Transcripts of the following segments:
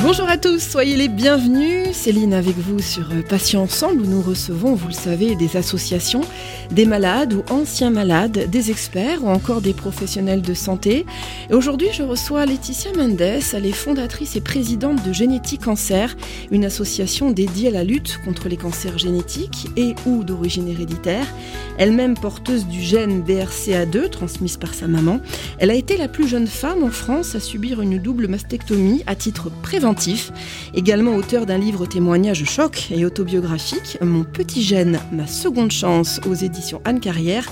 Bonjour à tous, soyez les bienvenus. Céline avec vous sur Patients Ensemble où nous recevons, vous le savez, des associations, des malades ou anciens malades, des experts ou encore des professionnels de santé. Et aujourd'hui, je reçois Laetitia Mendes, elle est fondatrice et présidente de Génétique Cancer, une association dédiée à la lutte contre les cancers génétiques et ou d'origine héréditaire. Elle-même porteuse du gène BRCA2 transmise par sa maman, elle a été la plus jeune femme en France à subir une double mastectomie à titre préventif également auteur d'un livre témoignage choc et autobiographique, Mon petit gène, ma seconde chance aux éditions Anne Carrière.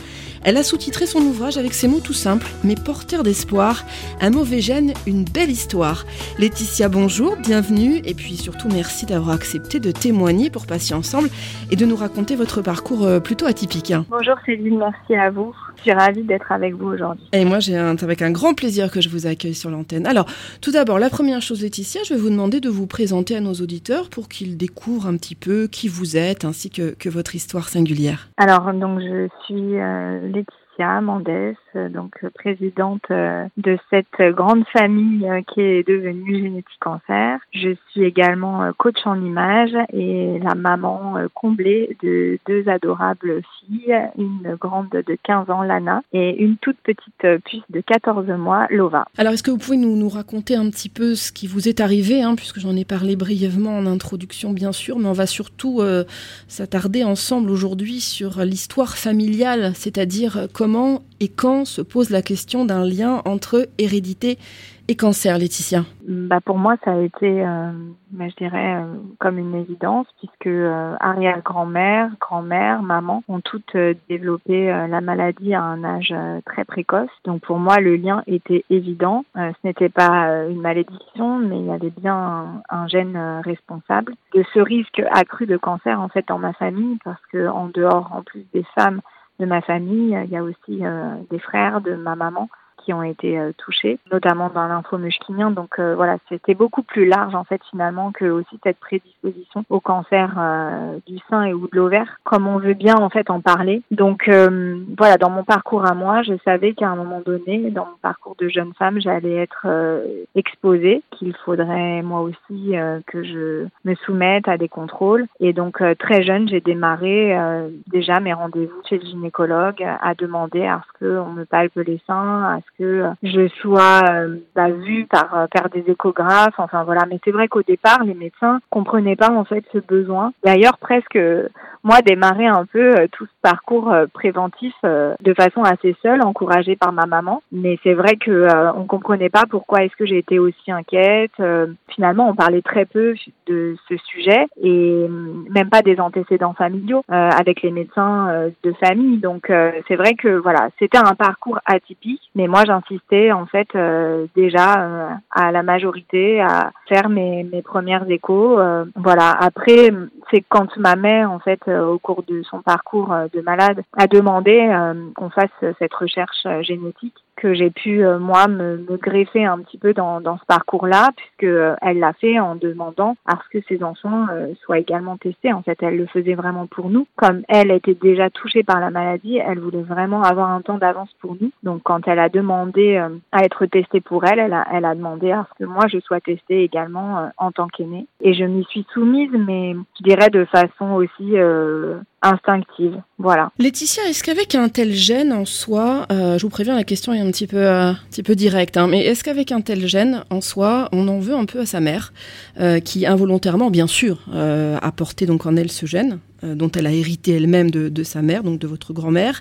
Elle a sous-titré son ouvrage avec ces mots tout simples, mais porteurs d'espoir. Un mauvais gène, une belle histoire. Laetitia, bonjour, bienvenue, et puis surtout merci d'avoir accepté de témoigner pour passer ensemble et de nous raconter votre parcours euh, plutôt atypique. Bonjour Céline, merci à vous. Je suis ravie d'être avec vous aujourd'hui. Et moi, j'ai avec un grand plaisir que je vous accueille sur l'antenne. Alors, tout d'abord, la première chose, Laetitia, je vais vous demander de vous présenter à nos auditeurs pour qu'ils découvrent un petit peu qui vous êtes ainsi que, que votre histoire singulière. Alors, donc, je suis euh, Laetitia Mendes, donc présidente euh, de cette grande famille euh, qui est devenue Génétique Cancer. Je suis également euh, coach en image et la maman comblée de deux adorables filles, une grande de 15 ans, Lana, et une toute petite puce de 14 mois, Lova. Alors, est-ce que vous pouvez nous, nous, raconter un petit peu ce qui vous est arrivé, hein, puisque j'en ai parlé brièvement en introduction, bien sûr, mais on va surtout s'attarder ensemble aujourd'hui sur l'histoire familiale, c'est-à-dire comment et quand se pose la question d'un lien entre hérédité et cancer, Laetitia bah Pour moi, ça a été, euh, je dirais, euh, comme une évidence, puisque euh, arrière-grand-mère, grand-mère, maman ont toutes euh, développé la maladie à un âge très précoce. Donc pour moi, le lien était évident. ce n'était pas une malédiction, mais il y avait bien un, un, gène responsable de ce risque accru de cancer en fait dans ma famille, parce que en dehors, en plus des femmes de ma famille. Il y a aussi euh, des frères de ma maman ont été euh, touchés, notamment dans l'infomushkinien. Donc euh, voilà, c'était beaucoup plus large en fait finalement que aussi cette prédisposition au cancer euh, du sein et ou de l'ovaire, comme on veut bien en fait en parler. Donc voilà, dans mon parcours à moi, je savais qu'à un moment donné, dans mon parcours de jeune femme, j'allais être exposée, qu'il faudrait moi aussi que je me soumette à des contrôles. Et donc très jeune, j'ai démarré déjà mes rendez-vous chez le gynécologue à demander à ce qu'on me palpe les seins, à ce que je sois euh, bah, vue par euh, faire des échographes. Enfin voilà, mais c'est vrai qu'au départ, les médecins comprenaient pas en fait ce besoin. D'ailleurs, presque moi démarrer un peu euh, tout ce parcours préventif de façon assez seule, encouragée par ma maman. Mais c'est vrai que on comprenait pas pourquoi est-ce que j'ai été aussi inquiète. finalement, on parlait très peu de ce sujet et même pas des antécédents familiaux avec les médecins de famille. Donc c'est vrai que voilà, c'était un parcours atypique, mais moi j'insistais en fait euh, déjà euh, à la majorité à faire mes, mes premières échos. Euh, voilà. Après, c'est quand ma mère en fait au cours de son parcours de malade a demandé qu'on fasse cette recherche génétique que j'ai pu euh, moi me, me, greffer un petit peu dans, dans ce parcours-là puisque euh, elle l'a fait en demandant à ce que ses enfants euh, soient également testés. En fait, elle le faisait vraiment pour nous. Comme elle était déjà touchée par la maladie, elle voulait vraiment avoir un temps d'avance pour nous. Donc, quand elle a demandé à être testée pour elle, elle a, elle a demandé à ce que moi je sois testée également en tant qu'aînée. Et je m'y suis soumise, mais je dirais de façon aussi instinctive. Voilà. Laetitia, est-ce qu'avec un tel gène en soi, euh, je vous préviens, la question est un petit peu, euh, un petit peu directe, hein, mais est-ce qu'avec un tel gène en soi, on en veut un peu à sa mère, euh, qui involontairement, bien sûr, a porté donc en elle ce gène, dont elle a hérité elle-même de, de, sa mère, donc de votre grand-mère?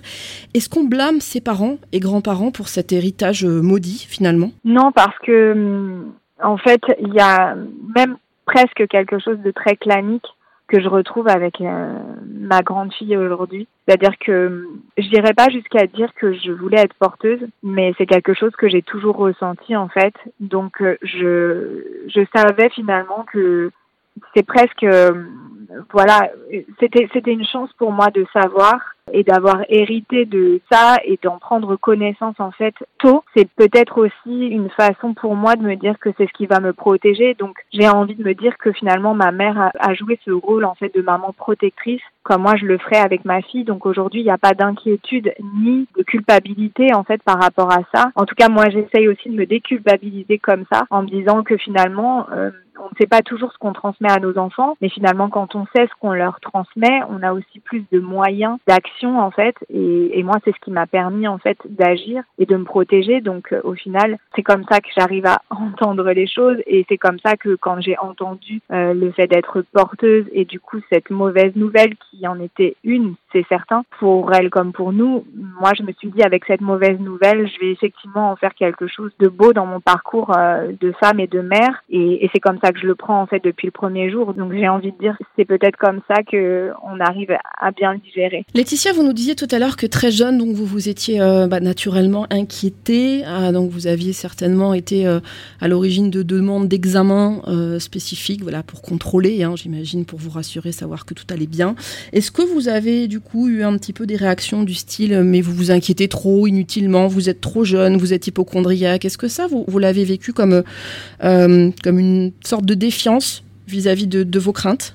Est-ce qu'on blâme ses parents et grands-parents pour cet héritage maudit finalement? Non, parce que hum, en fait, il y a même presque quelque chose de très clanique que je retrouve avec euh, ma grande fille aujourd'hui. C'est-à-dire que je dirais pas jusqu'à dire que je voulais être porteuse, mais c'est quelque chose que j'ai toujours ressenti en fait. Donc euh, je je savais finalement que c'est presque, voilà, c'était c'était une chance pour moi de savoir et d'avoir hérité de ça et d'en prendre connaissance en fait tôt, c'est peut-être aussi une façon pour moi de me dire que c'est ce qui va me protéger. Donc j'ai envie de me dire que finalement ma mère a, joué ce rôle en fait de maman protectrice comme moi je le ferais avec ma fille. Donc aujourd'hui il n'y a pas d'inquiétude ni de culpabilité en fait par rapport à ça. En tout cas moi j'essaye aussi de me déculpabiliser comme ça en me disant que finalement euh, on ne sait pas toujours ce qu'on transmet à nos enfants, mais finalement, quand on sait ce qu'on leur transmet, on a aussi plus de moyens d'action, en fait. Et, moi, c'est ce qui m'a permis, en fait, d'agir et de me protéger. Donc, euh, au final, c'est comme ça que j'arrive à entendre les choses et c'est comme ça que quand j'ai entendu euh, le fait d'être porteuse et du coup, cette mauvaise nouvelle qui en était une, c'est certain, pour elle comme pour nous, moi, je me suis dit, avec cette mauvaise nouvelle, je vais effectivement en faire quelque chose de beau dans mon parcours euh, de femme et de mère. Et, c'est comme ça que je le prends en fait depuis le premier jour. Donc j'ai envie de dire c'est peut-être comme ça que on arrive à bien le digérer. Laetitia, vous nous disiez tout à l'heure que très jeune, donc vous vous étiez euh, bah, naturellement inquiétée. Ah, donc vous aviez certainement été euh, à l'origine de demandes d'examen euh, spécifiques, voilà pour contrôler, hein, j'imagine pour vous rassurer, savoir que tout allait bien. Est-ce que vous avez du coup eu un petit peu des réactions du style mais vous vous inquiétez trop inutilement, vous êtes trop jeune, vous êtes hypochondriaque? Est-ce que ça vous, l'avez vécu comme comme une sorte de défiance vis-à-vis de, vos craintes?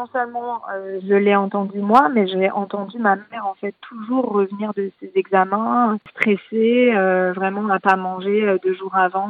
Non seulement euh, je l'ai entendu moi, mais j'ai entendu ma mère en fait toujours revenir de ses examens stressée, euh, vraiment à pas manger euh, deux jours avant,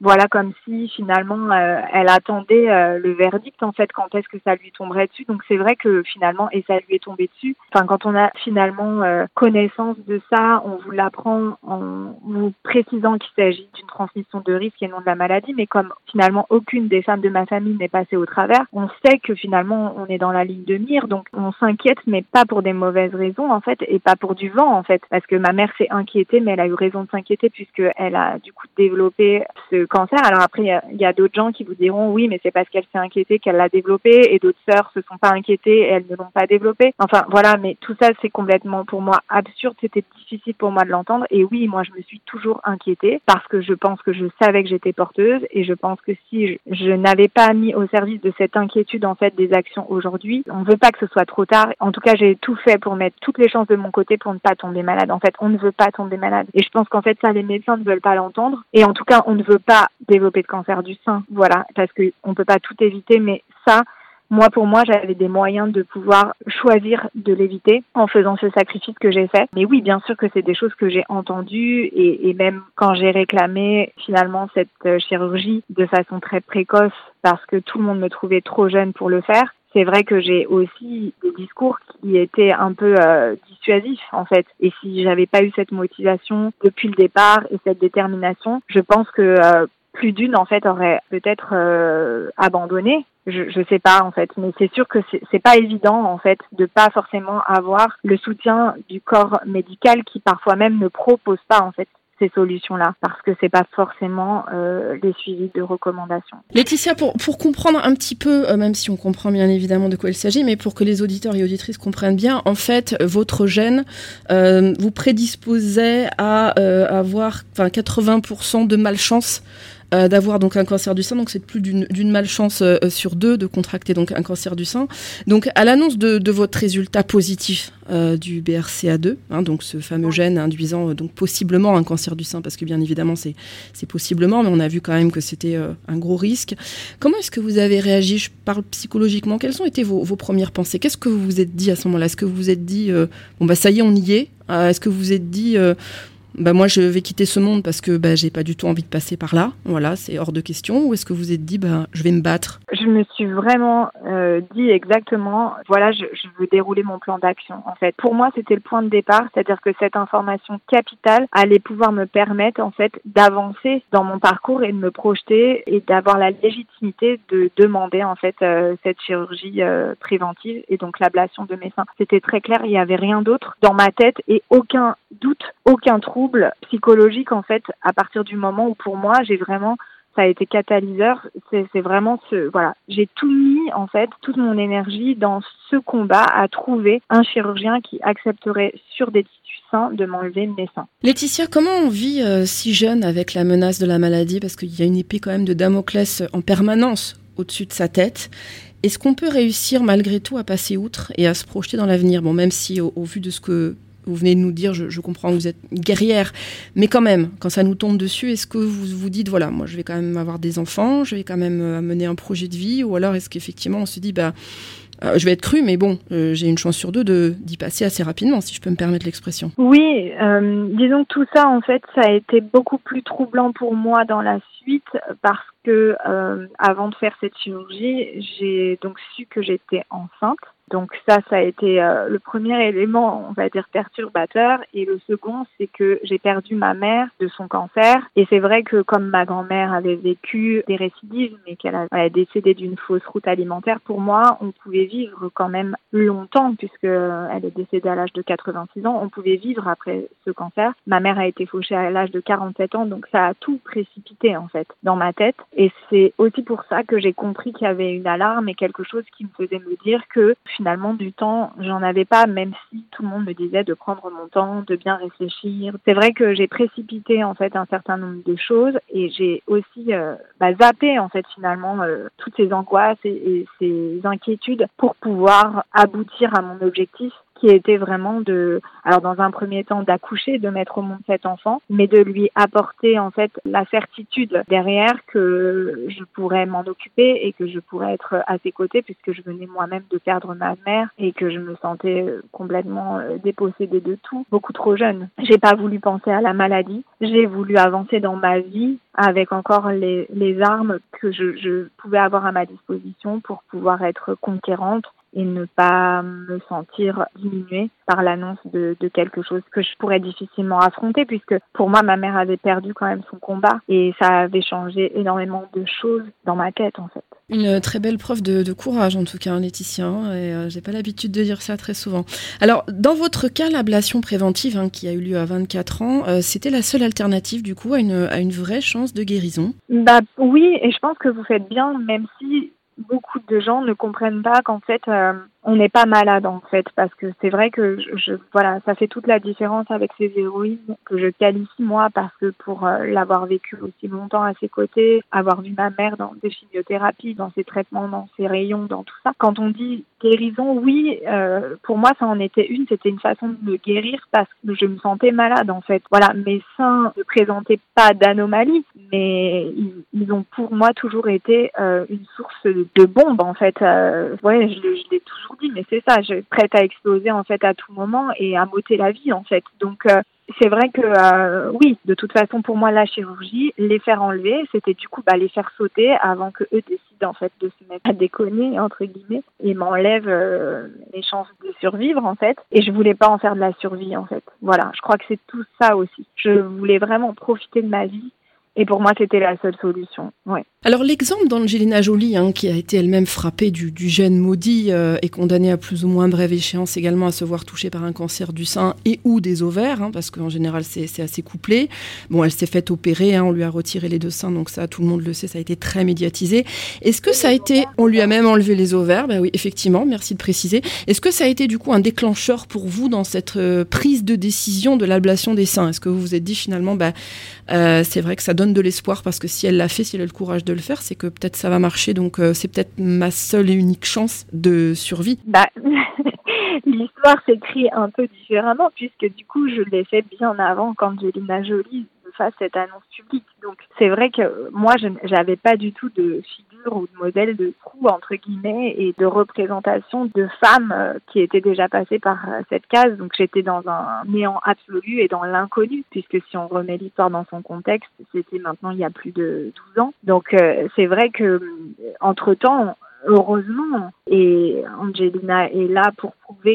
voilà comme si finalement elle attendait le verdict en fait quand est-ce que ça lui tomberait dessus. Donc c'est vrai que finalement et ça lui est tombé dessus. Enfin quand on a finalement connaissance de ça, on vous l'apprend en vous précisant qu'il s'agit d'une transmission de risque et non de la maladie, mais comme finalement aucune des femmes de ma famille n'est passée au travers, on sait que finalement on est dans la ligne de mire, donc on s'inquiète, mais pas pour des mauvaises raisons en fait, et pas pour du vent en fait, parce que ma mère s'est inquiétée, mais elle a eu raison de s'inquiéter puisque elle a du coup développé ce cancer. Alors après, il y a, d'autres gens qui vous diront oui, mais c'est parce qu'elle s'est inquiétée qu'elle l'a développé, et d'autres sœurs se sont pas inquiétées elles ne l'ont pas développé. Enfin voilà, mais tout ça c'est complètement pour moi absurde. C'était difficile pour moi de l'entendre, et oui, moi je me suis toujours inquiétée parce que je pense que je savais que j'étais porteuse, et je pense que si je n'avais pas mis au service de cette inquiétude en fait des actions aujourd'hui. On ne veut pas que ce soit trop tard. En tout cas, j'ai tout fait pour mettre toutes les chances de mon côté pour ne pas tomber malade. En fait, on ne veut pas tomber malade. Et je pense qu'en fait, ça, les médecins ne veulent pas l'entendre. Et en tout cas, on ne veut pas développer de cancer du sein. Voilà. Parce qu'on ne peut pas tout éviter, mais ça, moi, pour moi, j'avais des moyens de pouvoir choisir de l'éviter en faisant ce sacrifice que j'ai fait. Mais oui, bien sûr que c'est des choses que j'ai entendues et, même quand j'ai réclamé finalement cette euh, chirurgie de façon très précoce parce que tout le monde me trouvait trop jeune pour le faire, c'est vrai que j'ai aussi des discours qui étaient un peu euh, dissuasifs en fait. Et si j'avais pas eu cette motivation depuis le départ et cette détermination, je pense que euh, plus d'une en fait aurait peut-être euh, abandonné. Je, je sais pas en fait, mais c'est sûr que c'est pas évident en fait de pas forcément avoir le soutien du corps médical qui parfois même ne propose pas en fait ces solutions-là parce que c'est pas forcément euh, les suivis de recommandations. Laetitia, pour, pour comprendre un petit peu, euh, même si on comprend bien évidemment de quoi il s'agit, mais pour que les auditeurs et auditrices comprennent bien, en fait, votre gène euh, vous prédisposait à euh, avoir 80% de malchance euh, d'avoir donc un cancer du sein. Donc c'est plus d'une malchance euh, sur deux de contracter donc un cancer du sein. Donc à l'annonce de, de, votre résultat positif euh, du BRCA2, hein, donc ce fameux gène induisant donc possiblement un cancer du sein, parce que bien évidemment c'est possiblement, mais on a vu quand même que c'était un gros risque. Comment est-ce que vous avez réagi? Je parle psychologiquement. Quelles ont été vos, vos premières pensées? Qu'est-ce que vous vous êtes dit à ce moment-là? Est-ce que vous vous êtes dit bon bah ça y est on y est? Est-ce que vous vous êtes dit bah moi je vais quitter ce monde parce que bah, j'ai pas du tout envie de passer par là, voilà, c'est hors de question, ou est-ce que vous êtes dit bah je vais me battre? Je me suis vraiment euh, dit exactement, voilà, je, veux dérouler mon plan d'action en fait. Pour moi c'était le point de départ, c'est-à-dire que cette information capitale allait pouvoir me permettre en fait d'avancer dans mon parcours et de me projeter et d'avoir la légitimité de demander en fait euh, cette chirurgie euh, préventive et donc l'ablation de mes seins. C'était très clair, il n'y avait rien d'autre dans ma tête et aucun doute, aucun trou psychologique en fait à partir du moment où pour moi j'ai vraiment ça a été catalyseur. C'est vraiment ce voilà, j'ai tout mis en fait toute mon énergie dans ce combat à trouver un chirurgien qui accepterait sur des tissus sains de m'enlever mes seins. Laetitia, comment on vit euh, si jeune avec la menace de la maladie? Parce qu'il y a une épée quand même de Damoclès en permanence au-dessus de sa tête. Est-ce qu'on peut réussir malgré tout à passer outre et à se projeter dans l'avenir? Bon, même si au, vu de ce que vous venez de nous dire, je, comprends que vous êtes guerrière, mais quand même, quand ça nous tombe dessus, est-ce que vous vous dites, voilà, moi je vais quand même avoir des enfants, je vais quand même euh, mener un projet de vie, ou alors est-ce qu'effectivement on se dit, bah, euh, je vais être cru, mais bon, euh, j'ai une chance sur deux de d'y passer assez rapidement, si je peux me permettre l'expression. Oui, disons que tout ça, en fait, ça a été beaucoup plus troublant pour moi dans la suite parce que avant de faire cette chirurgie, j'ai donc su que j'étais enceinte. Donc ça, ça a été euh, le premier élément, on va dire, perturbateur. Et le second, c'est que j'ai perdu ma mère de son cancer. Et c'est vrai que comme ma grand-mère avait vécu des récidives, mais qu'elle a, décédé d'une fausse route alimentaire, pour moi, on pouvait vivre quand même longtemps, puisque elle est décédée à l'âge de 86 ans. On pouvait vivre après ce cancer. Ma mère a été fauchée à l'âge de 47 ans, donc ça a tout précipité en fait dans ma tête. Et c'est aussi pour ça que j'ai compris qu'il y avait une alarme et quelque chose qui me faisait me dire que finalement du temps, j'en avais pas, même si tout le monde me disait de prendre mon temps, de bien réfléchir. C'est vrai que j'ai précipité en fait un certain nombre de choses et j'ai aussi euh, bah, zappé en fait finalement euh, toutes ces angoisses et ces inquiétudes pour pouvoir aboutir à mon objectif qui était vraiment de, alors dans un premier temps d'accoucher, de mettre au monde cet enfant, mais de lui apporter en fait la certitude derrière que je pourrais m'en occuper et que je pourrais être à ses côtés puisque je venais moi-même de perdre ma mère et que je me sentais complètement euh, dépossédée de tout, beaucoup trop jeune. J'ai pas voulu penser à la maladie, j'ai voulu avancer dans ma vie avec encore les, les armes que je, je pouvais avoir à ma disposition pour pouvoir être conquérante et ne pas me sentir diminuée par l'annonce de, de, quelque chose que je pourrais difficilement affronter puisque pour moi ma mère avait perdu quand même son combat et ça avait changé énormément de choses dans ma tête en fait. Une très belle preuve de, de courage en tout cas, hein, Laetitia, hein, et euh, j'ai pas l'habitude de dire ça très souvent. Alors dans votre cas, l'ablation préventive hein, qui a eu lieu à 24 ans, euh, c'était la seule alternative du coup à une, à une vraie chance de guérison? Bah oui, et je pense que vous faites bien, même si beaucoup de gens ne comprennent pas qu'en fait, euh, on n'est pas malade en fait. Parce que c'est vrai que je, voilà ça fait toute la différence avec ces héroïnes que je qualifie moi parce que pour euh, l'avoir vécu aussi longtemps à ses côtés avoir vu ma mère dans des chimiothérapies dans ses traitements dans ses rayons dans tout ça. Quand on dit guérison oui euh, pour moi ça en était une. C'était une façon de me guérir parce que je me sentais malade en fait. Voilà mes seins ne présentaient pas d'anomalie mais ils, ont pour moi toujours été euh, une source de bombe en fait ouais je, je l'ai toujours mais c'est ça, je suis prête à exploser en fait à tout moment et à m'ôter la vie en fait. Donc euh, c'est vrai que euh, oui, de toute façon pour moi la chirurgie, les faire enlever, c'était du coup bah, les faire sauter avant que eux décident en fait de se mettre à déconner entre guillemets et m'enlèvent euh, les chances de survivre en fait. Et je voulais pas en faire de la survie en fait. Voilà, je crois que c'est tout ça aussi. Je voulais vraiment profiter de ma vie et pour moi, c'était la seule solution. Alors l'exemple d'Angelina Jolie, hein, qui a été elle-même frappée du, du gène maudit euh, et condamnée à plus ou moins brève échéance également à se voir touchée par un cancer du sein et ou des ovaires, hein, parce qu'en général c'est assez couplé. Bon, elle s'est faite opérer, hein, on lui a retiré les deux seins, donc ça tout le monde le sait, ça a été très médiatisé. Est-ce que ça a été, on lui a même enlevé les ovaires, ben oui, effectivement, merci de préciser. Est-ce que ça a été du coup un déclencheur pour vous dans cette euh, prise de décision de l'ablation des seins? Est-ce que vous vous êtes dit finalement, ben, euh, c'est vrai que ça donne de l'espoir parce que si elle l'a fait, si elle a le courage de le faire, c'est que peut-être ça va marcher. Donc euh, c'est peut-être ma seule et unique chance de survie. Bah, l'histoire s'écrit un peu différemment puisque du coup je l'ai fait bien avant quand Jelina Jolie fasse cette annonce publique. Donc c'est vrai que moi je n'avais pas du tout de figure ou de modèle de trou entre guillemets et de représentation de femmes euh, qui étaient déjà passées par euh, cette case. Donc j'étais dans un néant absolu et dans l'inconnu puisque si on remet l'histoire dans son contexte, c'était maintenant il y a plus de 12 ans. Donc euh, c'est vrai que entre temps heureusement. Et Angelina est là pour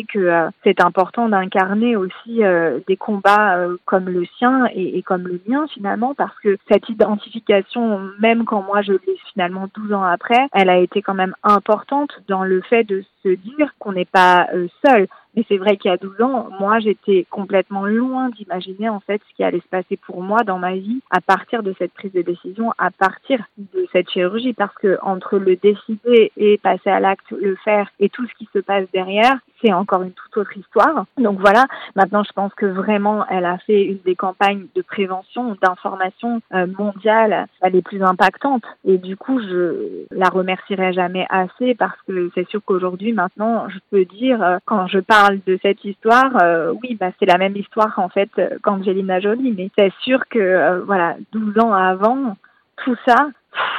que euh, c'est important d'incarner aussi euh, des combats euh, comme le sien et, et, comme le mien finalement, parce que cette identification, même quand moi je l'ai finalement 12 ans après, elle a été quand même importante dans le fait de se dire qu'on n'est pas seul. Mais c'est vrai qu'il y a 12 ans, moi, j'étais complètement loin d'imaginer en fait ce qui allait se passer pour moi dans ma vie à partir de cette prise de décision, à partir de cette chirurgie, parce que entre le décider et passer à l'acte, le faire et tout ce qui se passe derrière, c'est encore une toute autre histoire. Donc voilà, maintenant je pense que vraiment elle a fait une des campagnes de prévention, d'information euh, mondiale les plus impactantes. Et du coup, je la remercierai jamais assez parce que c'est sûr qu'aujourd'hui, maintenant, je peux dire, euh, quand je parle de cette histoire, euh, oui, bah, c'est la même histoire en fait qu'Angelina Jolie. Mais c'est sûr que, voilà, 12 ans avant, tout ça,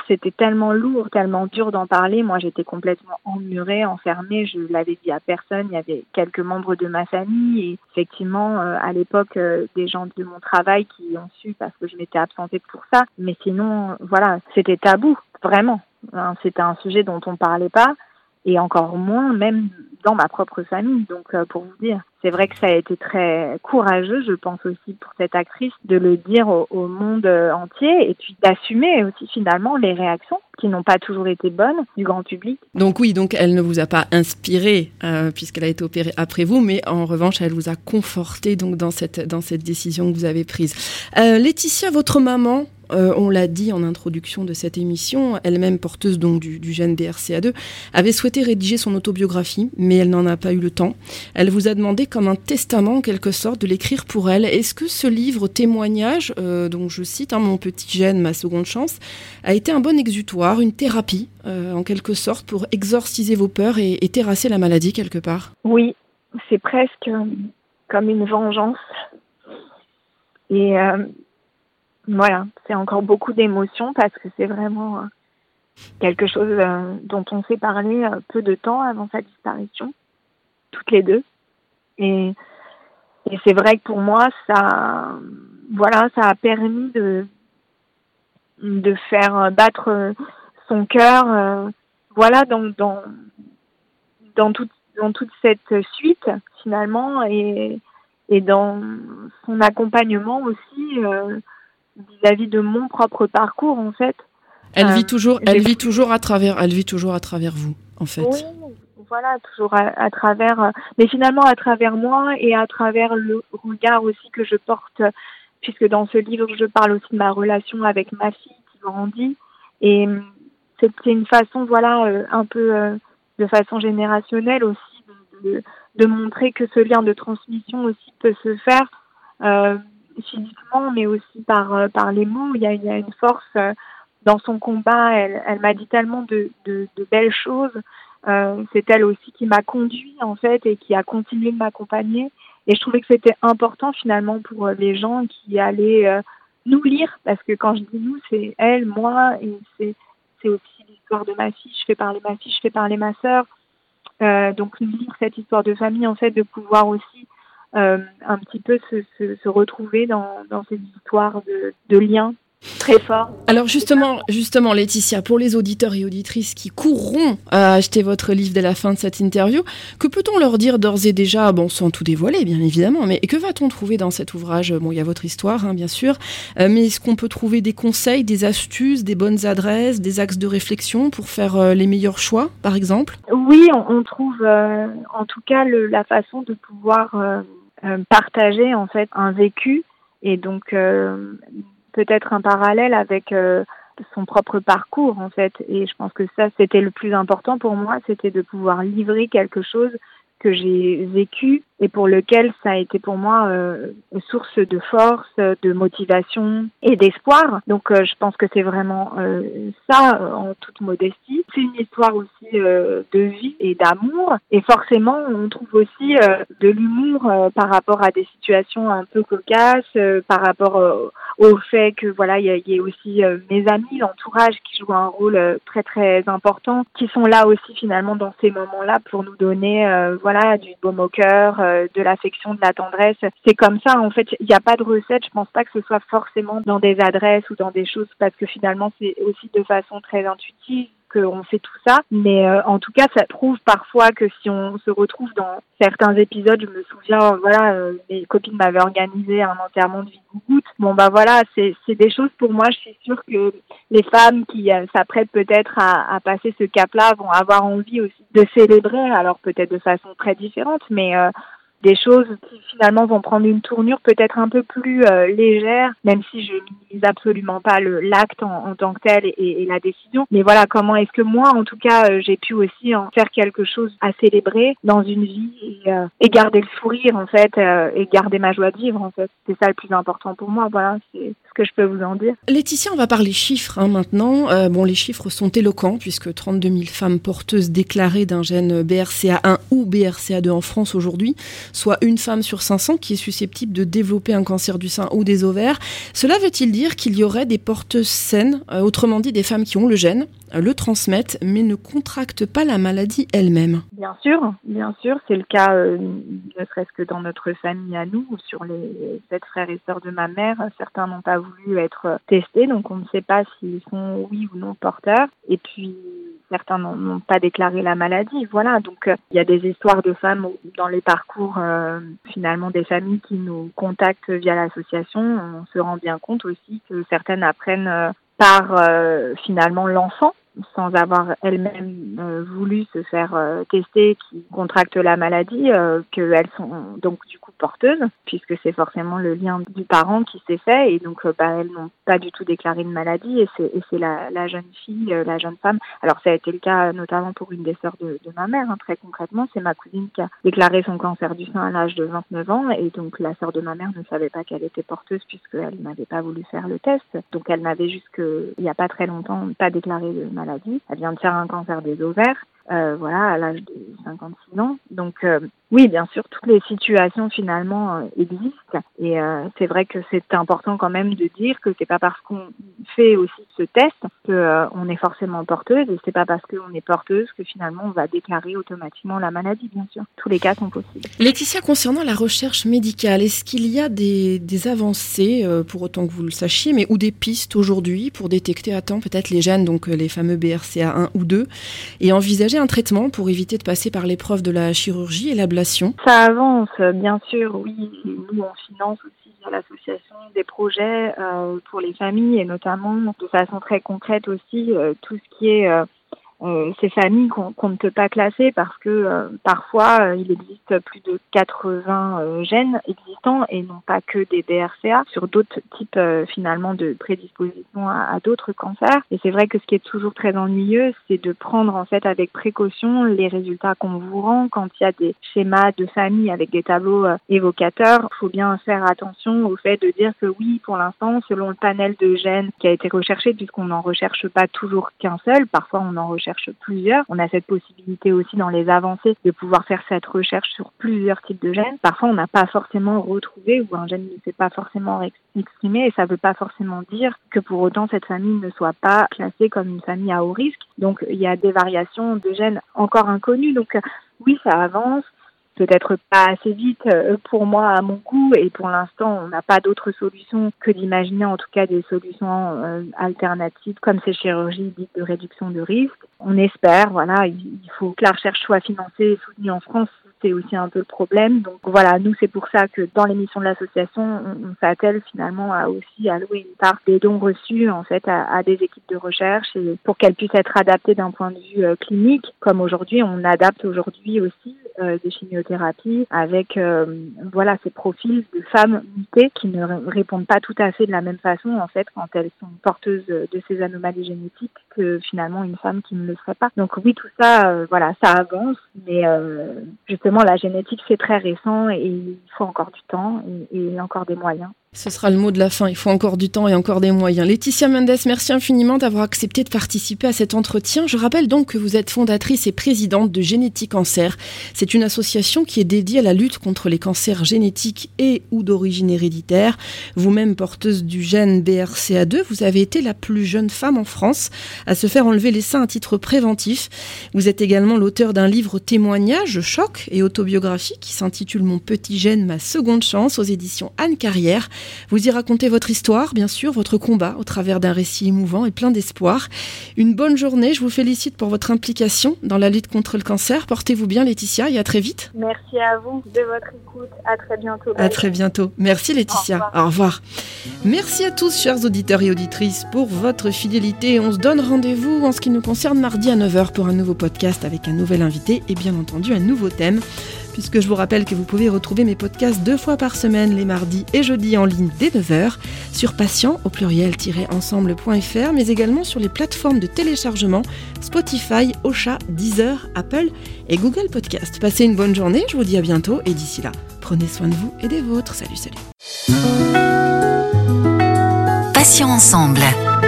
c'était tellement lourd, tellement dur d'en parler. Moi, j'étais complètement emmurée, enfermée. Je l'avais dit à personne. Il y avait quelques membres de ma famille et effectivement, euh, à l'époque, euh, des gens de mon travail qui ont su parce que je m'étais absentée pour ça. Mais sinon, voilà, c'était tabou, vraiment. Hein, c'était un sujet dont on parlait pas et encore moins même dans ma propre famille. Donc, euh, pour vous dire, c'est vrai que ça a été très courageux, je pense aussi pour cette actrice, de le dire au, monde euh, entier et puis d'assumer aussi finalement les réactions qui n'ont pas toujours été bonnes du grand public. Donc oui, donc elle ne vous a pas inspiré euh, puisqu'elle a été opérée après vous, mais en revanche, elle vous a conforté donc dans cette dans cette décision que vous avez prise. Laetitia, votre maman, on l'a dit en introduction de cette émission, elle-même porteuse donc du, gène BRCA2, avait souhaité rédiger son autobiographie, mais elle n'en a pas eu le temps. Elle vous a demandé comme un testament en quelque sorte de l'écrire pour elle. Est-ce que ce livre témoignage, euh, dont je cite hein, Mon petit gène, ma seconde chance, a été un bon exutoire, une thérapie euh, en quelque sorte pour exorciser vos peurs et, terrasser la maladie quelque part? Oui, c'est presque comme une vengeance. Et voilà, c'est encore beaucoup d'émotions parce que c'est vraiment euh, quelque chose euh, dont on s'est parlé euh, peu de temps avant sa disparition, toutes les deux. Et, et c'est vrai que pour moi, ça, voilà, ça a permis de de faire battre son cœur, voilà, dans dans dans toute dans toute cette suite finalement et et dans son accompagnement aussi vis-à-vis de mon propre parcours en fait. Elle vit euh, toujours, elle vit toujours à travers, elle vit toujours à travers vous en fait. Oui, voilà, toujours à, travers, euh, mais finalement à travers moi et à travers le regard aussi que je porte, puisque dans ce livre je parle aussi de ma relation avec ma fille qui grandit et euh, c'est une façon, voilà, un peu de façon générationnelle aussi de, de, montrer que ce lien de transmission aussi peut se faire physiquement, mais aussi par, euh, par les mots. Il y a, il y a une force euh, dans son combat. Elle, elle m'a dit tellement de, de, de belles choses. Euh, c'est elle aussi qui m'a conduit en fait et qui a continué de m'accompagner. Et je trouvais que c'était important finalement pour les gens qui allaient nous lire, parce que quand je dis nous, c'est elle, moi, et c'est, c'est aussi l'histoire de ma fille. Je fais parler ma fille, je fais parler ma sœur. Euh, donc lire cette histoire de famille, en fait, de pouvoir aussi euh, un petit peu se, se, se retrouver dans, dans ces histoires de, de liens très fort. Alors justement, justement, Laetitia, pour les auditeurs et auditrices qui courront à acheter votre livre dès la fin de cette interview, que peut-on leur dire d'ores et déjà, bon, sans tout dévoiler, bien évidemment, mais que va-t-on trouver dans cet ouvrage? Bon, il y a votre histoire, hein, bien sûr, euh, mais est-ce qu'on peut trouver des conseils, des astuces, des bonnes adresses, des axes de réflexion pour faire euh, les meilleurs choix, par exemple? Oui, on, on trouve, en tout cas, le, la façon de pouvoir euh, partager en fait un vécu et donc euh, peut-être un parallèle avec euh, son propre parcours en fait. Et je pense que ça c'était le plus important pour moi c'était de pouvoir livrer quelque chose que j'ai vécu et pour lequel ça a été pour moi euh, source de force, de motivation et d'espoir. Donc euh, je pense que c'est vraiment euh, ça euh, en toute modestie. C'est une histoire aussi de vie et d'amour et forcément on trouve aussi de l'humour par rapport à des situations un peu cocasses, par rapport au fait que voilà il y, y, a aussi mes amis, l'entourage qui joue un rôle très très important, qui sont là aussi finalement dans ces moments-là pour nous donner voilà du baume au cœur euh, de l'affection, de la tendresse. C'est comme ça, en fait, il n'y a pas de recette. Je pense pas que ce soit forcément dans des adresses ou dans des choses, parce que finalement, c'est aussi de façon très intuitive qu'on fait tout ça. Mais euh, en tout cas, ça prouve parfois que si on se retrouve dans certains épisodes, je me souviens, voilà, euh, mes copines m'avaient organisé un enterrement de vie goutte. Bon, bah voilà, c'est des choses pour moi, je suis sûre que les femmes qui s'apprêtent peut-être à, à, passer ce cap-là vont avoir envie aussi de célébrer, alors peut-être de façon très différente, mais des choses qui finalement vont prendre une tournure peut-être un peu plus euh, légère, même si je minimise absolument pas l'acte en, tant que tel et, la décision. Mais voilà, comment est-ce que moi, en tout cas, euh, j'ai pu aussi en faire quelque chose à célébrer dans une vie et, euh, garder le sourire en fait et garder ma joie de vivre en fait. C'est ça le plus important pour moi. Voilà, c'est ce que je peux vous en dire. Laetitia, on va parler chiffres hein, maintenant. bon, les chiffres sont éloquents puisque 32 000 femmes porteuses déclarées d'un gène BRCA1 ou BRCA2 en France aujourd'hui, soit une femme sur 500 qui est susceptible de développer un cancer du sein ou des ovaires. Cela veut-il dire qu'il y aurait des porteuses saines, euh, autrement dit des femmes qui ont le gène, euh, le transmettent, mais ne contractent pas la maladie elle-même? Bien sûr, bien sûr, c'est le cas, euh, ne serait-ce que dans notre famille à nous, sur les sept frères et sœurs de ma mère, certains n'ont pas voulu être testés, donc on ne sait pas s'ils sont oui ou non porteurs. Et puis certains n'ont pas déclaré la maladie. Voilà, donc euh, il y a des histoires de femmes dans les parcours euh, finalement des familles qui nous contactent via l'association. On se rend bien compte aussi que certaines apprennent euh, par finalement l'enfant sans avoir elles-mêmes euh, voulu se faire euh, tester, qui contractent la maladie, euh, qu'elles sont donc du coup porteuses, puisque c'est forcément le lien du parent qui s'est fait, et donc bah, elles n'ont pas du tout déclaré de maladie, et c'est, la, jeune fille, la jeune femme. Alors ça a été le cas notamment pour une des sœurs de, de ma mère, hein, très concrètement, c'est ma cousine qui a déclaré son cancer du sein à l'âge de 29 ans, et donc la sœur de ma mère ne savait pas qu'elle était porteuse puisqu'elle n'avait pas voulu faire le test, donc elle n'avait jusque il n'y a pas très longtemps pas déclaré de maladie maladie. Elle vient de faire un cancer des ovaires, euh, voilà, à l'âge de 56 ans. Donc, euh, oui, bien sûr, toutes les situations finalement euh, existent. Et euh, c'est vrai que c'est important quand même de dire que c'est pas parce qu'on fait aussi ce test que euh, on est forcément porteuse et c'est pas parce qu'on est porteuse que finalement on va déclarer automatiquement la maladie, bien sûr. Tous les cas sont possibles. Laetitia, concernant la recherche médicale, est-ce qu'il y a des, des avancées, pour autant que vous le sachiez, mais ou des pistes aujourd'hui pour détecter à temps peut-être les gènes, donc les fameux BRCA1 ou 2, et envisager un traitement pour éviter de passer par l'épreuve de la chirurgie et l'ablation ça avance, bien sûr, oui. Nous, on finance aussi à l'association des projets euh, pour les familles et notamment de façon très concrète aussi euh, tout ce qui est euh, ces familles qu'on ne peut pas classer parce que euh, parfois euh, il existe plus de 80 gènes existants et non pas que des BRCA sur d'autres types finalement de prédisposition à, à d'autres cancers. Et c'est vrai que ce qui est toujours très ennuyeux, c'est de prendre en fait avec précaution les résultats qu'on vous rend quand il y a des schémas de famille avec des tableaux évocateurs. Il faut bien faire attention au fait de dire que oui, pour l'instant, selon le panel de gènes qui a été recherché, puisqu'on n'en recherche pas toujours qu'un seul, parfois on en recherche plusieurs. On a cette possibilité aussi dans les avancées de pouvoir faire cette recherche sur plusieurs types de gènes. Parfois, on n'a pas forcément retrouvé ou un gène ne s'est pas forcément exprimé et ça ne veut pas forcément dire que pour autant cette famille ne soit pas classée comme une famille à haut risque. Donc, il y a des variations de gènes encore inconnues. Donc, oui, ça avance peut-être pas assez vite euh, pour moi à mon goût et pour l'instant on n'a pas d'autre solution que d'imaginer en tout cas des solutions euh, alternatives comme ces chirurgies dites de réduction de risque. On espère, voilà, il faut que la recherche soit financée et soutenue en France c'est aussi un peu le problème. Donc voilà, nous c'est pour ça que dans l'émission de l'association, on, s'attelle finalement à aussi allouer une part des dons reçus en fait à, des équipes de recherche pour qu'elles puissent être adaptées d'un point de vue euh, clinique, comme aujourd'hui on adapte aujourd'hui aussi euh, des chimiothérapies avec euh, voilà ces profils de femmes mutées qui ne répondent pas tout à fait de la même façon en fait quand elles sont porteuses de ces anomalies génétiques que finalement une femme qui ne le serait pas. Donc oui tout ça euh, voilà ça avance mais justement la génétique c'est très récent et il faut encore du temps et, et encore des moyens. Ce sera le mot de la fin. Il faut encore du temps et encore des moyens. Laetitia Mendes, merci infiniment d'avoir accepté de participer à cet entretien. Je rappelle donc que vous êtes fondatrice et présidente de Génétique Cancer. C'est une association qui est dédiée à la lutte contre les cancers génétiques et ou d'origine héréditaire. Vous-même porteuse du gène BRCA2, vous avez été la plus jeune femme en France à se faire enlever les seins à titre préventif. Vous êtes également l'auteur d'un livre témoignage, choc et autobiographie qui s'intitule Mon petit gène, ma seconde chance aux éditions Anne Carrière. Vous y racontez votre histoire, bien sûr, votre combat au travers d'un récit émouvant et plein d'espoir. Une bonne journée, je vous félicite pour votre implication dans la lutte contre le cancer. Portez-vous bien Laetitia et à très vite. Merci à vous de votre écoute. À très bientôt. À très bientôt. Merci Laetitia. Au revoir. Merci à tous, chers auditeurs et auditrices, pour votre fidélité. On se donne rendez-vous en ce qui nous concerne mardi à 9h pour un nouveau podcast avec un nouvel invité et bien entendu un nouveau thème. Puisque je vous rappelle que vous pouvez retrouver mes podcasts deux fois par semaine, les mardis et jeudis en ligne dès 9h, sur patient au pluriel-ensemble.fr, mais également sur les plateformes de téléchargement Spotify, Ocha, Deezer, Apple et Google Podcast. Passez une bonne journée, je vous dis à bientôt et d'ici là, prenez soin de vous et des vôtres. Salut, salut. Patient ensemble.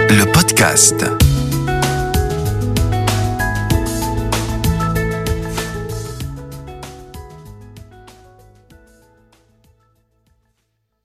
Le podcast.